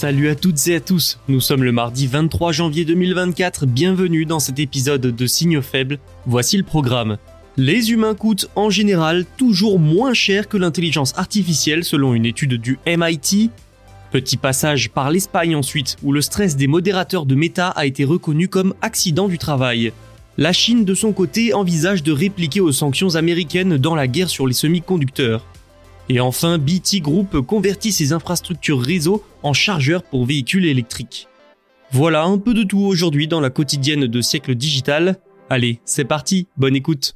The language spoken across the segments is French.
Salut à toutes et à tous, nous sommes le mardi 23 janvier 2024, bienvenue dans cet épisode de Signaux faibles, voici le programme. Les humains coûtent en général toujours moins cher que l'intelligence artificielle selon une étude du MIT. Petit passage par l'Espagne ensuite, où le stress des modérateurs de Meta a été reconnu comme accident du travail. La Chine de son côté envisage de répliquer aux sanctions américaines dans la guerre sur les semi-conducteurs. Et enfin, BT Group convertit ses infrastructures réseau en chargeurs pour véhicules électriques. Voilà un peu de tout aujourd'hui dans la quotidienne de siècle digital. Allez, c'est parti, bonne écoute.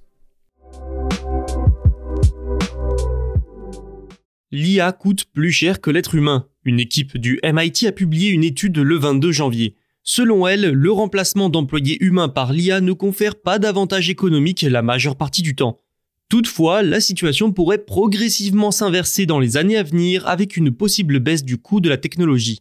L'IA coûte plus cher que l'être humain. Une équipe du MIT a publié une étude le 22 janvier. Selon elle, le remplacement d'employés humains par l'IA ne confère pas d'avantages économiques la majeure partie du temps. Toutefois, la situation pourrait progressivement s'inverser dans les années à venir avec une possible baisse du coût de la technologie.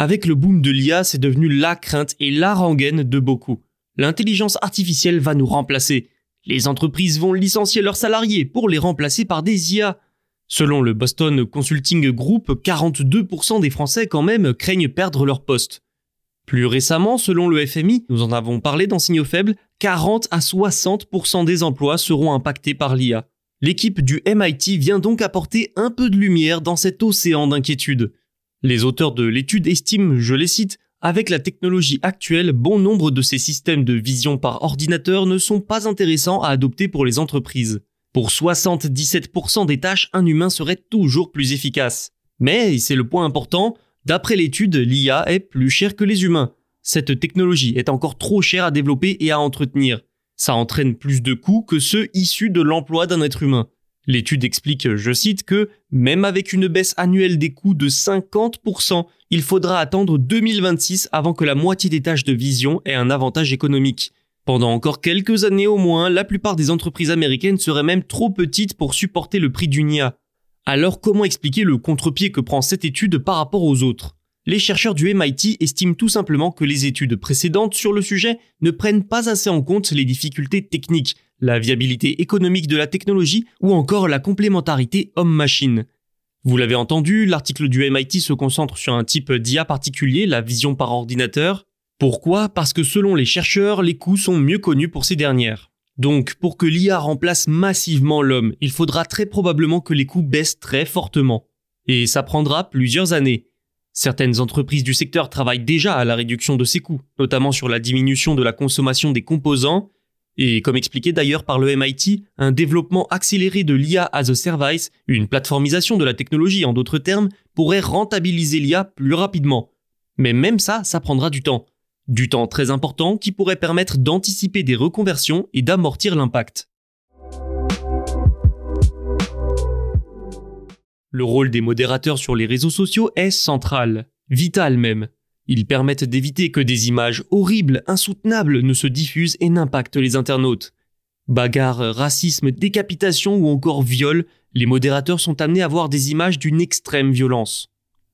Avec le boom de l'IA, c'est devenu la crainte et la rengaine de beaucoup. L'intelligence artificielle va nous remplacer. Les entreprises vont licencier leurs salariés pour les remplacer par des IA. Selon le Boston Consulting Group, 42% des Français quand même craignent perdre leur poste. Plus récemment, selon le FMI, nous en avons parlé dans Signaux Faibles, 40 à 60% des emplois seront impactés par l'IA. L'équipe du MIT vient donc apporter un peu de lumière dans cet océan d'inquiétude. Les auteurs de l'étude estiment, je les cite, avec la technologie actuelle, bon nombre de ces systèmes de vision par ordinateur ne sont pas intéressants à adopter pour les entreprises. Pour 77% des tâches, un humain serait toujours plus efficace. Mais, et c'est le point important, D'après l'étude, l'IA est plus chère que les humains. Cette technologie est encore trop chère à développer et à entretenir. Ça entraîne plus de coûts que ceux issus de l'emploi d'un être humain. L'étude explique, je cite, que même avec une baisse annuelle des coûts de 50%, il faudra attendre 2026 avant que la moitié des tâches de vision aient un avantage économique. Pendant encore quelques années au moins, la plupart des entreprises américaines seraient même trop petites pour supporter le prix d'une IA. Alors comment expliquer le contre-pied que prend cette étude par rapport aux autres? Les chercheurs du MIT estiment tout simplement que les études précédentes sur le sujet ne prennent pas assez en compte les difficultés techniques, la viabilité économique de la technologie ou encore la complémentarité homme-machine. Vous l'avez entendu, l'article du MIT se concentre sur un type d'IA particulier, la vision par ordinateur. Pourquoi? Parce que selon les chercheurs, les coûts sont mieux connus pour ces dernières. Donc, pour que l'IA remplace massivement l'homme, il faudra très probablement que les coûts baissent très fortement. Et ça prendra plusieurs années. Certaines entreprises du secteur travaillent déjà à la réduction de ces coûts, notamment sur la diminution de la consommation des composants, et comme expliqué d'ailleurs par le MIT, un développement accéléré de l'IA as a service, une plateformisation de la technologie en d'autres termes, pourrait rentabiliser l'IA plus rapidement. Mais même ça, ça prendra du temps. Du temps très important qui pourrait permettre d'anticiper des reconversions et d'amortir l'impact. Le rôle des modérateurs sur les réseaux sociaux est central, vital même. Ils permettent d'éviter que des images horribles, insoutenables ne se diffusent et n'impactent les internautes. Bagarres, racisme, décapitation ou encore viol, les modérateurs sont amenés à voir des images d'une extrême violence.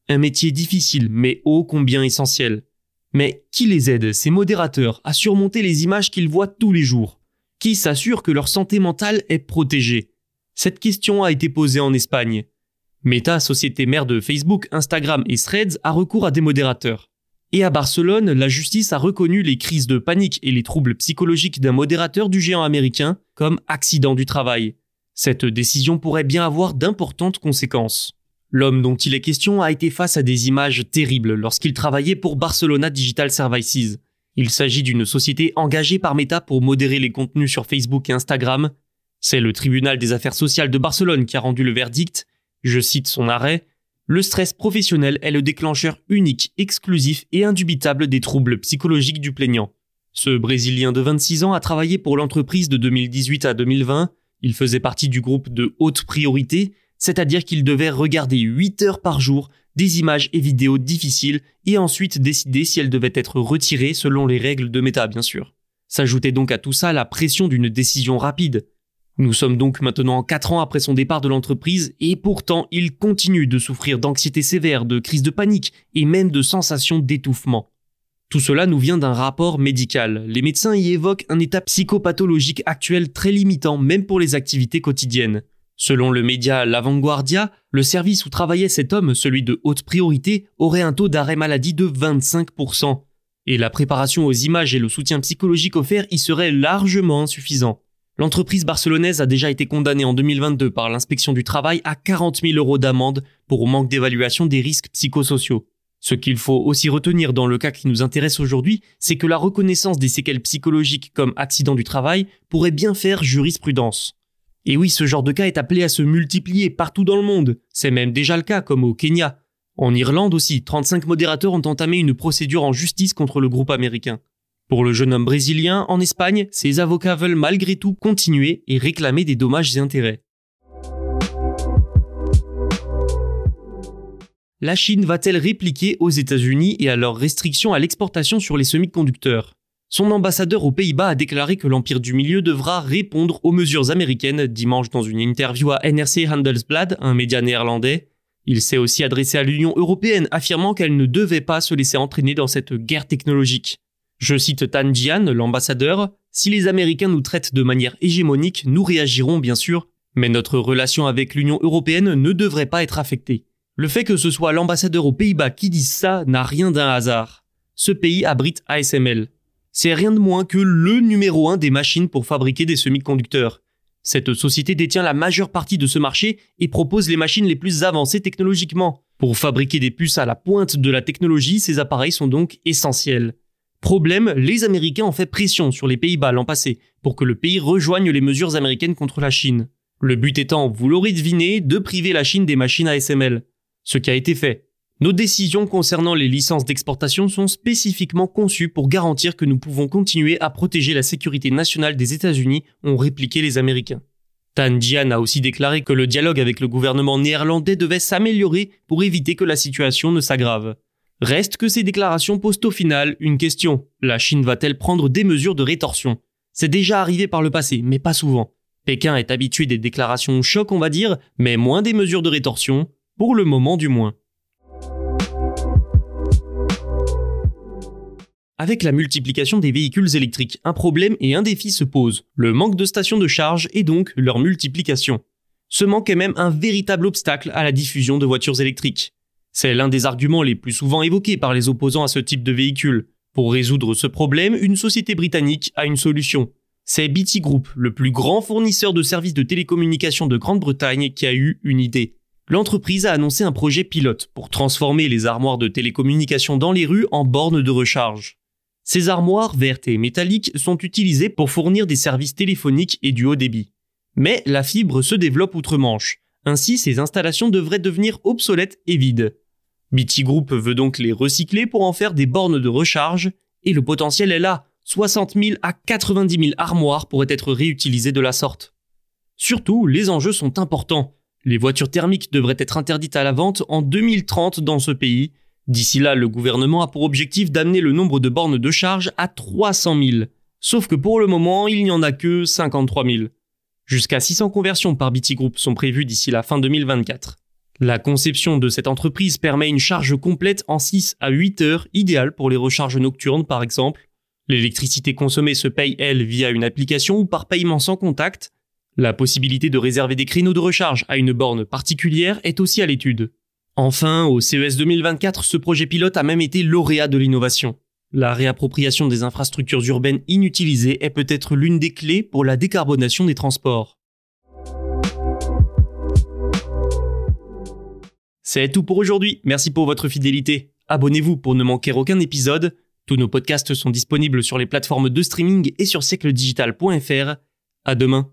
Un métier difficile mais ô combien essentiel. Mais qui les aide, ces modérateurs, à surmonter les images qu'ils voient tous les jours? Qui s'assure que leur santé mentale est protégée? Cette question a été posée en Espagne. Meta, société mère de Facebook, Instagram et Threads, a recours à des modérateurs. Et à Barcelone, la justice a reconnu les crises de panique et les troubles psychologiques d'un modérateur du géant américain comme accident du travail. Cette décision pourrait bien avoir d'importantes conséquences. L'homme dont il est question a été face à des images terribles lorsqu'il travaillait pour Barcelona Digital Services. Il s'agit d'une société engagée par Meta pour modérer les contenus sur Facebook et Instagram. C'est le tribunal des affaires sociales de Barcelone qui a rendu le verdict. Je cite son arrêt. Le stress professionnel est le déclencheur unique, exclusif et indubitable des troubles psychologiques du plaignant. Ce Brésilien de 26 ans a travaillé pour l'entreprise de 2018 à 2020. Il faisait partie du groupe de haute priorité, c'est-à-dire qu'il devait regarder 8 heures par jour des images et vidéos difficiles et ensuite décider si elles devaient être retirées selon les règles de méta, bien sûr. S'ajoutait donc à tout ça la pression d'une décision rapide. Nous sommes donc maintenant 4 ans après son départ de l'entreprise et pourtant il continue de souffrir d'anxiété sévère, de crise de panique et même de sensations d'étouffement. Tout cela nous vient d'un rapport médical. Les médecins y évoquent un état psychopathologique actuel très limitant même pour les activités quotidiennes. Selon le média L'Avanguardia, le service où travaillait cet homme, celui de haute priorité, aurait un taux d'arrêt maladie de 25%. Et la préparation aux images et le soutien psychologique offert y serait largement insuffisant. L'entreprise barcelonaise a déjà été condamnée en 2022 par l'inspection du travail à 40 000 euros d'amende pour manque d'évaluation des risques psychosociaux. Ce qu'il faut aussi retenir dans le cas qui nous intéresse aujourd'hui, c'est que la reconnaissance des séquelles psychologiques comme accident du travail pourrait bien faire jurisprudence. Et oui, ce genre de cas est appelé à se multiplier partout dans le monde. C'est même déjà le cas, comme au Kenya. En Irlande aussi, 35 modérateurs ont entamé une procédure en justice contre le groupe américain. Pour le jeune homme brésilien, en Espagne, ses avocats veulent malgré tout continuer et réclamer des dommages et intérêts. La Chine va-t-elle répliquer aux États-Unis et à leurs restrictions à l'exportation sur les semi-conducteurs? Son ambassadeur aux Pays-Bas a déclaré que l'Empire du Milieu devra répondre aux mesures américaines dimanche dans une interview à NRC Handelsblad, un média néerlandais. Il s'est aussi adressé à l'Union européenne, affirmant qu'elle ne devait pas se laisser entraîner dans cette guerre technologique. Je cite Tan Jian, l'ambassadeur, Si les Américains nous traitent de manière hégémonique, nous réagirons bien sûr, mais notre relation avec l'Union européenne ne devrait pas être affectée. Le fait que ce soit l'ambassadeur aux Pays-Bas qui dise ça n'a rien d'un hasard. Ce pays abrite ASML, c'est rien de moins que le numéro un des machines pour fabriquer des semi-conducteurs. Cette société détient la majeure partie de ce marché et propose les machines les plus avancées technologiquement. Pour fabriquer des puces à la pointe de la technologie, ces appareils sont donc essentiels. Problème, les Américains ont fait pression sur les Pays-Bas l'an passé pour que le pays rejoigne les mesures américaines contre la Chine. Le but étant, vous l'aurez deviné, de priver la Chine des machines ASML. Ce qui a été fait. Nos décisions concernant les licences d'exportation sont spécifiquement conçues pour garantir que nous pouvons continuer à protéger la sécurité nationale des États-Unis, ont répliqué les Américains. Tan Jian a aussi déclaré que le dialogue avec le gouvernement néerlandais devait s'améliorer pour éviter que la situation ne s'aggrave. Reste que ces déclarations posent au final une question. La Chine va-t-elle prendre des mesures de rétorsion? C'est déjà arrivé par le passé, mais pas souvent. Pékin est habitué des déclarations choc, on va dire, mais moins des mesures de rétorsion, pour le moment du moins. Avec la multiplication des véhicules électriques, un problème et un défi se posent, le manque de stations de charge et donc leur multiplication. Ce manque est même un véritable obstacle à la diffusion de voitures électriques. C'est l'un des arguments les plus souvent évoqués par les opposants à ce type de véhicule. Pour résoudre ce problème, une société britannique a une solution. C'est BT Group, le plus grand fournisseur de services de télécommunications de Grande-Bretagne, qui a eu une idée. L'entreprise a annoncé un projet pilote pour transformer les armoires de télécommunications dans les rues en bornes de recharge. Ces armoires vertes et métalliques sont utilisées pour fournir des services téléphoniques et du haut débit. Mais la fibre se développe outre-Manche. Ainsi, ces installations devraient devenir obsolètes et vides. BT Group veut donc les recycler pour en faire des bornes de recharge, et le potentiel est là. 60 000 à 90 000 armoires pourraient être réutilisées de la sorte. Surtout, les enjeux sont importants. Les voitures thermiques devraient être interdites à la vente en 2030 dans ce pays, D'ici là, le gouvernement a pour objectif d'amener le nombre de bornes de charge à 300 000. Sauf que pour le moment, il n'y en a que 53 000. Jusqu'à 600 conversions par BT Group sont prévues d'ici la fin 2024. La conception de cette entreprise permet une charge complète en 6 à 8 heures, idéale pour les recharges nocturnes par exemple. L'électricité consommée se paye, elle, via une application ou par paiement sans contact. La possibilité de réserver des créneaux de recharge à une borne particulière est aussi à l'étude. Enfin, au CES 2024, ce projet pilote a même été lauréat de l'innovation. La réappropriation des infrastructures urbaines inutilisées est peut-être l'une des clés pour la décarbonation des transports. C'est tout pour aujourd'hui. Merci pour votre fidélité. Abonnez-vous pour ne manquer aucun épisode. Tous nos podcasts sont disponibles sur les plateformes de streaming et sur siècledigital.fr. À demain.